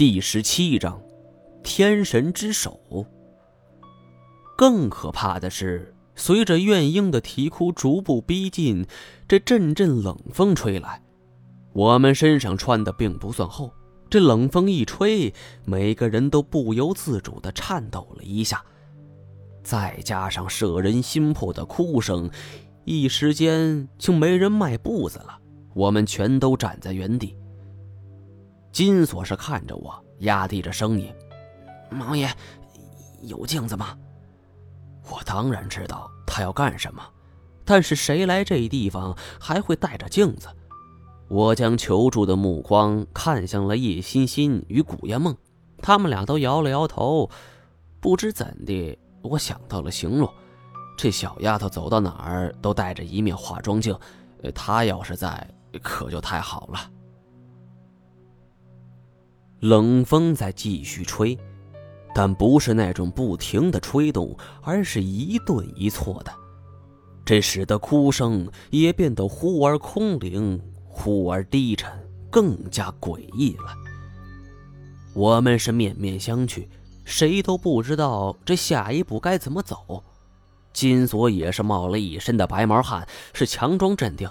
第十七章，天神之手。更可怕的是，随着怨婴的啼哭逐步逼近，这阵阵冷风吹来。我们身上穿的并不算厚，这冷风一吹，每个人都不由自主的颤抖了一下。再加上摄人心魄的哭声，一时间就没人迈步子了。我们全都站在原地。金锁是看着我，压低着声音：“王爷，有镜子吗？”我当然知道他要干什么，但是谁来这地方还会带着镜子？我将求助的目光看向了叶欣欣与古烟梦，他们俩都摇了摇头。不知怎的，我想到了行路，这小丫头走到哪儿都带着一面化妆镜，她要是在，可就太好了。冷风在继续吹，但不是那种不停的吹动，而是一顿一错的，这使得哭声也变得忽而空灵，忽而低沉，更加诡异了。我们是面面相觑，谁都不知道这下一步该怎么走。金锁也是冒了一身的白毛汗，是强装镇定：“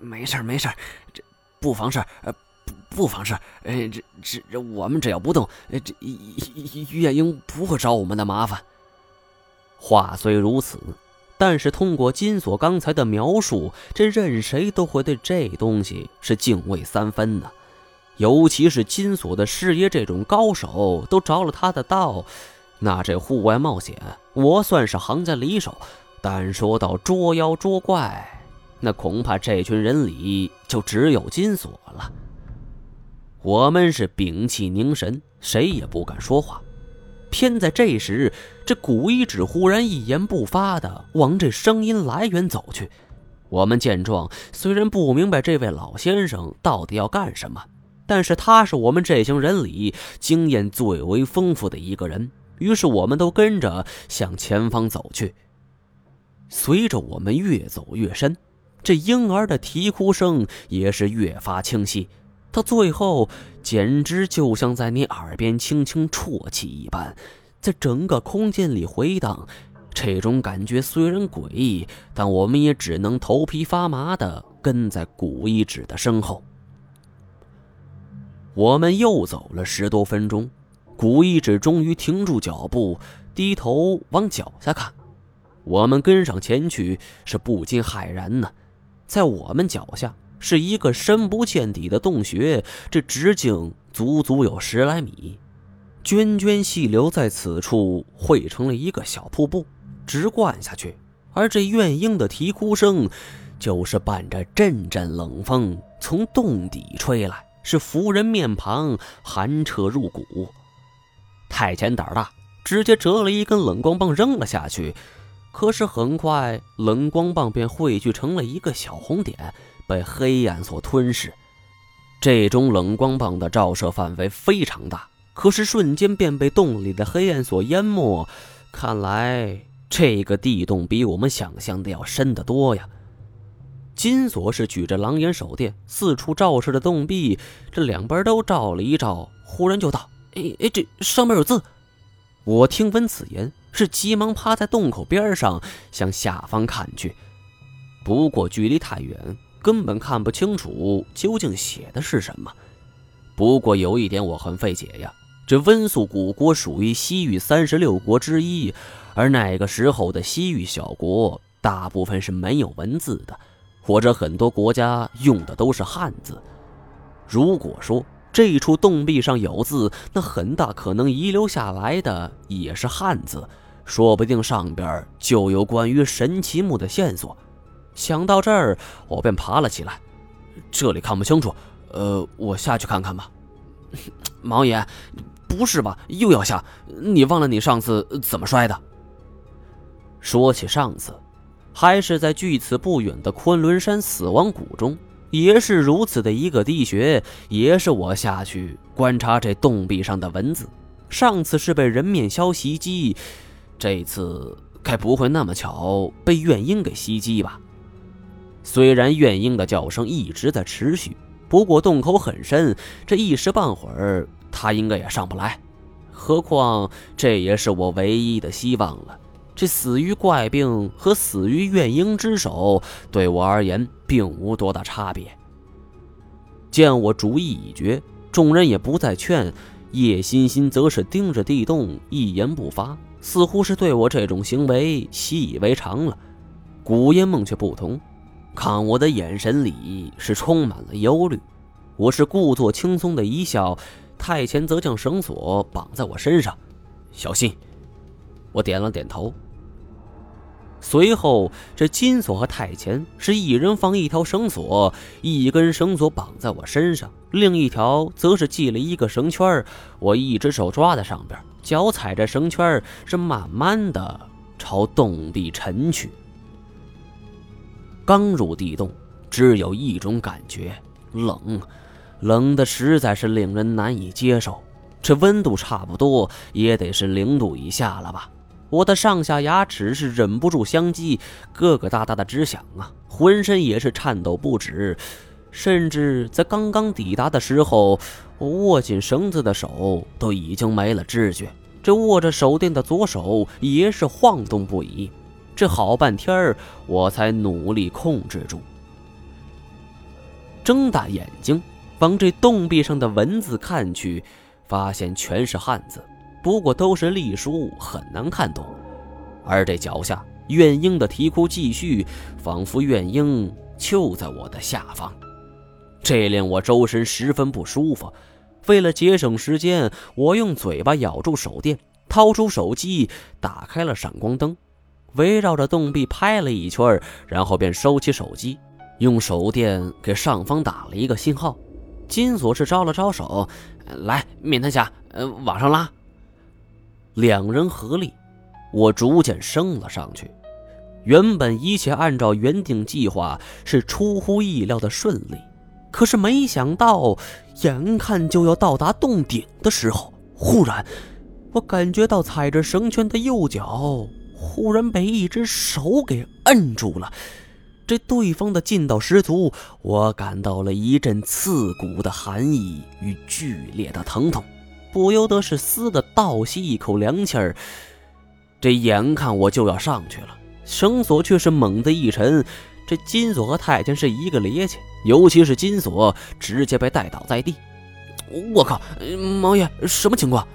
没事没事这不妨事。”不妨事，呃，这这这，我们只要不动，呃，这月英不会找我们的麻烦。话虽如此，但是通过金锁刚才的描述，这任谁都会对这东西是敬畏三分呢。尤其是金锁的师爷这种高手都着了他的道，那这户外冒险，我算是行家里手，但说到捉妖捉怪，那恐怕这群人里就只有金锁了。我们是屏气凝神，谁也不敢说话。偏在这时，这古一指忽然一言不发的往这声音来源走去。我们见状，虽然不明白这位老先生到底要干什么，但是他是我们这行人里经验最为丰富的一个人，于是我们都跟着向前方走去。随着我们越走越深，这婴儿的啼哭声也是越发清晰。到最后，简直就像在你耳边轻轻啜泣一般，在整个空间里回荡。这种感觉虽然诡异，但我们也只能头皮发麻的跟在古一指的身后。我们又走了十多分钟，古一指终于停住脚步，低头往脚下看。我们跟上前去，是不禁骇然呢，在我们脚下。是一个深不见底的洞穴，这直径足足有十来米，涓涓细流在此处汇成了一个小瀑布，直灌下去。而这怨婴的啼哭声，就是伴着阵阵冷风从洞底吹来，是拂人面庞，寒彻入骨。太监胆大，直接折了一根冷光棒扔了下去，可是很快冷光棒便汇聚成了一个小红点。被黑暗所吞噬，这种冷光棒的照射范围非常大，可是瞬间便被洞里的黑暗所淹没。看来这个地洞比我们想象的要深得多呀！金锁是举着狼眼手电，四处照射着洞壁，这两边都照了一照，忽然就道：“哎哎，这上面有字！”我听闻此言，是急忙趴在洞口边上向下方看去，不过距离太远。根本看不清楚究竟写的是什么。不过有一点我很费解呀，这温宿古国属于西域三十六国之一，而那个时候的西域小国大部分是没有文字的，或者很多国家用的都是汉字。如果说这处洞壁上有字，那很大可能遗留下来的也是汉字，说不定上边就有关于神奇木的线索。想到这儿，我便爬了起来。这里看不清楚，呃，我下去看看吧。毛爷，不是吧？又要下？你忘了你上次怎么摔的？说起上次，还是在距此不远的昆仑山死亡谷中，也是如此的一个地穴，也是我下去观察这洞壁上的文字。上次是被人面鸮袭击，这次该不会那么巧被怨婴给袭击吧？虽然怨婴的叫声一直在持续，不过洞口很深，这一时半会儿他应该也上不来。何况这也是我唯一的希望了。这死于怪病和死于怨婴之手，对我而言并无多大差别。见我主意已决，众人也不再劝，叶欣欣则是盯着地洞，一言不发，似乎是对我这种行为习以为常了。古烟梦却不同，看我的眼神里是充满了忧虑。我是故作轻松的一笑，太前则将绳索绑在我身上，小心。我点了点头。随后，这金锁和太前是一人放一条绳索，一根绳索绑在我身上，另一条则是系了一个绳圈我一只手抓在上边，脚踩着绳圈是慢慢的朝洞壁沉去。刚入地洞，只有一种感觉：冷，冷的实在是令人难以接受。这温度差不多也得是零度以下了吧？我的上下牙齿是忍不住相击，咯咯哒哒的直响啊，浑身也是颤抖不止，甚至在刚刚抵达的时候，我握紧绳子的手都已经没了知觉，这握着手电的左手也是晃动不已。这好半天儿，我才努力控制住，睁大眼睛往这洞壁上的文字看去，发现全是汉字。不过都是隶书，很难看懂。而这脚下怨婴的啼哭继续，仿佛怨婴就在我的下方，这令我周身十分不舒服。为了节省时间，我用嘴巴咬住手电，掏出手机，打开了闪光灯，围绕着洞壁拍了一圈，然后便收起手机，用手电给上方打了一个信号。金锁是招了招手，来，面瘫侠，呃，往上拉。两人合力，我逐渐升了上去。原本一切按照原定计划，是出乎意料的顺利。可是没想到，眼看就要到达洞顶的时候，忽然，我感觉到踩着绳圈的右脚忽然被一只手给摁住了。这对方的劲道十足，我感到了一阵刺骨的寒意与剧烈的疼痛。不由得是嘶的倒吸一口凉气儿，这眼看我就要上去了，绳索却是猛地一沉，这金锁和太监是一个趔趄，尤其是金锁直接被带倒在地。我靠，毛爷，什么情况？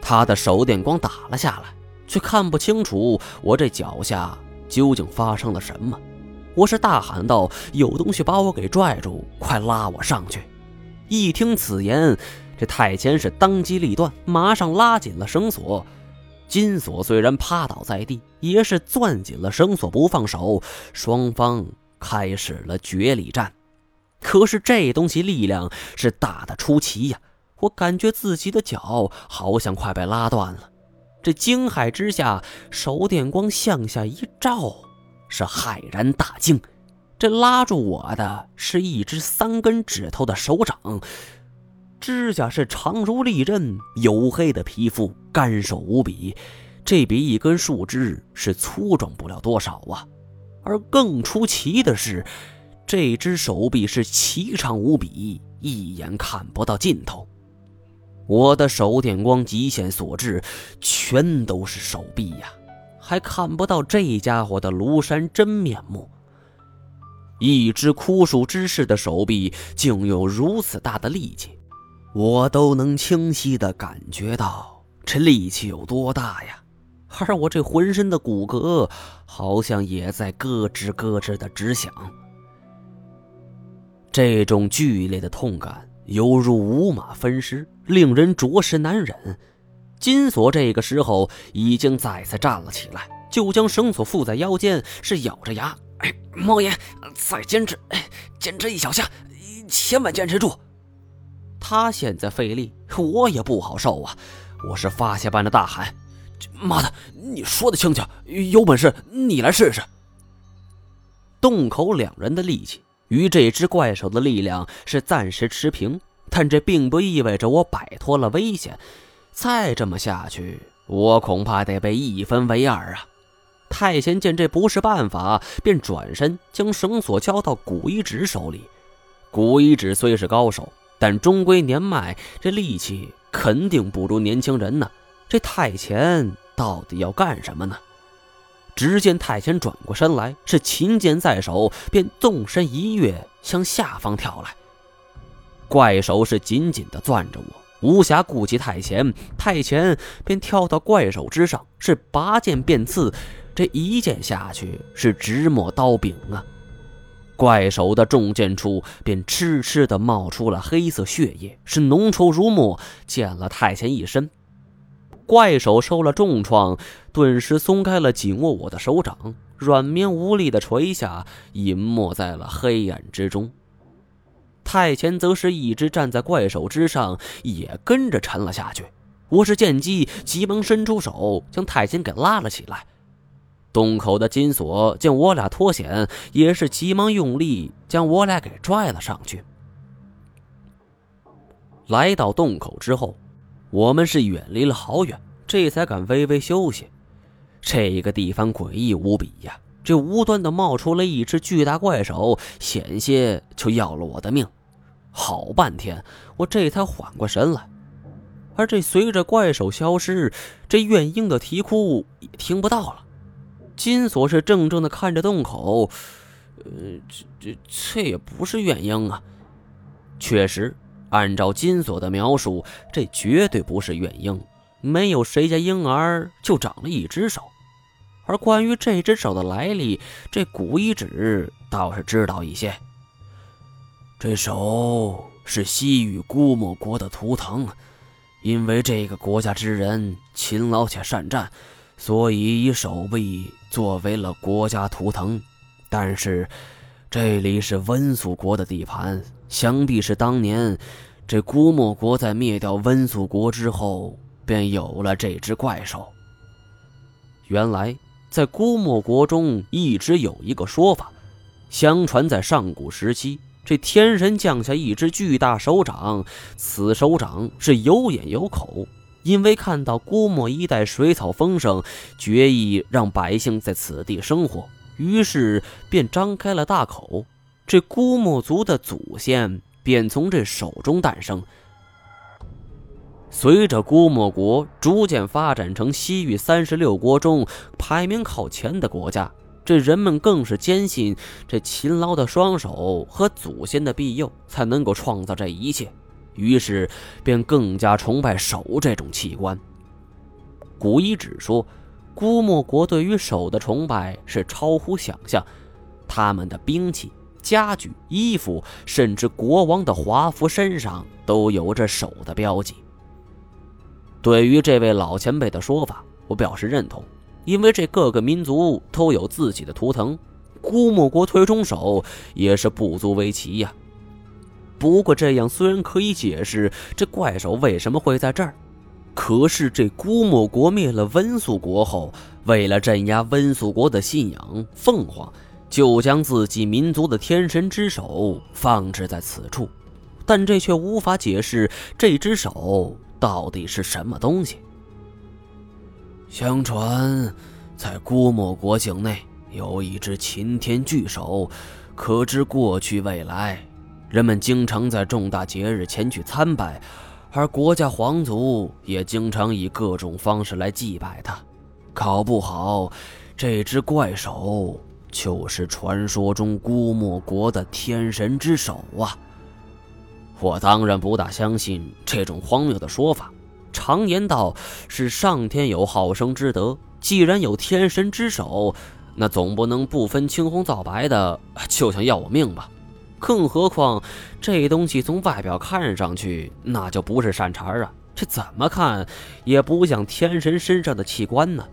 他的手电光打了下来，却看不清楚我这脚下究竟发生了什么。我是大喊道：“有东西把我给拽住，快拉我上去！”一听此言。这太监是当机立断，马上拉紧了绳索。金锁虽然趴倒在地，也是攥紧了绳索不放手。双方开始了决力战。可是这东西力量是大的出奇呀！我感觉自己的脚好像快被拉断了。这惊骇之下，手电光向下一照，是骇然大惊。这拉住我的是一只三根指头的手掌。指甲是长如利刃，黝黑的皮肤干瘦无比，这比一根树枝是粗壮不了多少啊！而更出奇的是，这只手臂是颀长无比，一眼看不到尽头。我的手电光极限所致，全都是手臂呀，还看不到这家伙的庐山真面目。一只枯树之士的手臂，竟有如此大的力气。我都能清晰的感觉到这力气有多大呀，而我这浑身的骨骼好像也在咯吱咯吱的直响。这种剧烈的痛感犹如五马分尸，令人着实难忍。金锁这个时候已经再次站了起来，就将绳索缚在腰间，是咬着牙：“哎，猫爷，再坚持，哎坚持一小下，千万坚持住。”他现在费力，我也不好受啊！我是发泄般的大喊：“妈的，你说的轻巧，有本事你来试试！”洞口两人的力气与这只怪兽的力量是暂时持平，但这并不意味着我摆脱了危险。再这么下去，我恐怕得被一分为二啊！太监见这不是办法，便转身将绳索交到古一指手里。古一指虽是高手，但终归年迈，这力气肯定不如年轻人呢。这太前到底要干什么呢？只见太前转过身来，是琴剑在手，便纵身一跃，向下方跳来。怪手是紧紧地攥着我，无暇顾及太前，太前便跳到怪手之上，是拔剑便刺。这一剑下去，是直没刀柄啊！怪手的中剑处便痴痴地冒出了黑色血液，是浓稠如墨，溅了太前一身。怪手受了重创，顿时松开了紧握我的手掌，软绵无力地垂下，隐没在了黑暗之中。太前则是一直站在怪手之上，也跟着沉了下去。我是见机，急忙伸出手将太前给拉了起来。洞口的金锁见我俩脱险，也是急忙用力将我俩给拽了上去。来到洞口之后，我们是远离了好远，这才敢微微休息。这个地方诡异无比呀！这无端的冒出了一只巨大怪手，险些就要了我的命。好半天，我这才缓过神来。而这随着怪手消失，这怨婴的啼哭也听不到了。金锁是怔怔的看着洞口，呃，这这这也不是怨婴啊。确实，按照金锁的描述，这绝对不是怨婴。没有谁家婴儿就长了一只手。而关于这只手的来历，这古遗址倒是知道一些。这手是西域姑墨国的图腾，因为这个国家之人勤劳且善战。所以以手臂作为了国家图腾，但是这里是温宿国的地盘，想必是当年这姑墨国在灭掉温宿国之后，便有了这只怪兽。原来在姑墨国中一直有一个说法，相传在上古时期，这天神降下一只巨大手掌，此手掌是有眼有口。因为看到姑墨一带水草丰盛，决意让百姓在此地生活，于是便张开了大口。这姑墨族的祖先便从这手中诞生。随着姑墨国逐渐发展成西域三十六国中排名靠前的国家，这人们更是坚信这勤劳的双手和祖先的庇佑，才能够创造这一切。于是，便更加崇拜手这种器官。古一指说，姑墨国对于手的崇拜是超乎想象，他们的兵器、家具、衣服，甚至国王的华服身上都有着手的标记。对于这位老前辈的说法，我表示认同，因为这各个民族都有自己的图腾，姑墨国推中手也是不足为奇呀。不过这样虽然可以解释这怪手为什么会在这儿，可是这姑墨国灭了温宿国后，为了镇压温宿国的信仰凤凰，就将自己民族的天神之手放置在此处，但这却无法解释这只手到底是什么东西。相传，在姑墨国境内有一只擎天巨手，可知过去未来。人们经常在重大节日前去参拜，而国家皇族也经常以各种方式来祭拜他。搞不好，这只怪手就是传说中姑墨国的天神之手啊！我当然不大相信这种荒谬的说法。常言道是上天有好生之德，既然有天神之手，那总不能不分青红皂白的就想要我命吧？更何况，这东西从外表看上去，那就不是善茬啊！这怎么看也不像天神身上的器官呢。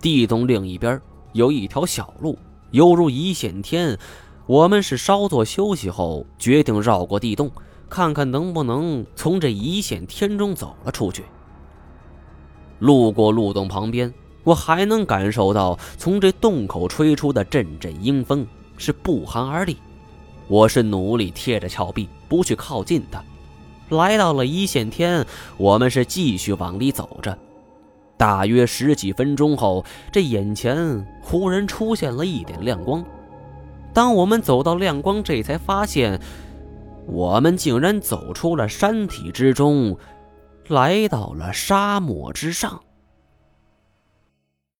地洞另一边有一条小路，犹如一线天。我们是稍作休息后，决定绕过地洞，看看能不能从这一线天中走了出去。路过路洞旁边，我还能感受到从这洞口吹出的阵阵阴风，是不寒而栗。我是努力贴着峭壁，不去靠近他。来到了一线天，我们是继续往里走着。大约十几分钟后，这眼前忽然出现了一点亮光。当我们走到亮光，这才发现，我们竟然走出了山体之中，来到了沙漠之上。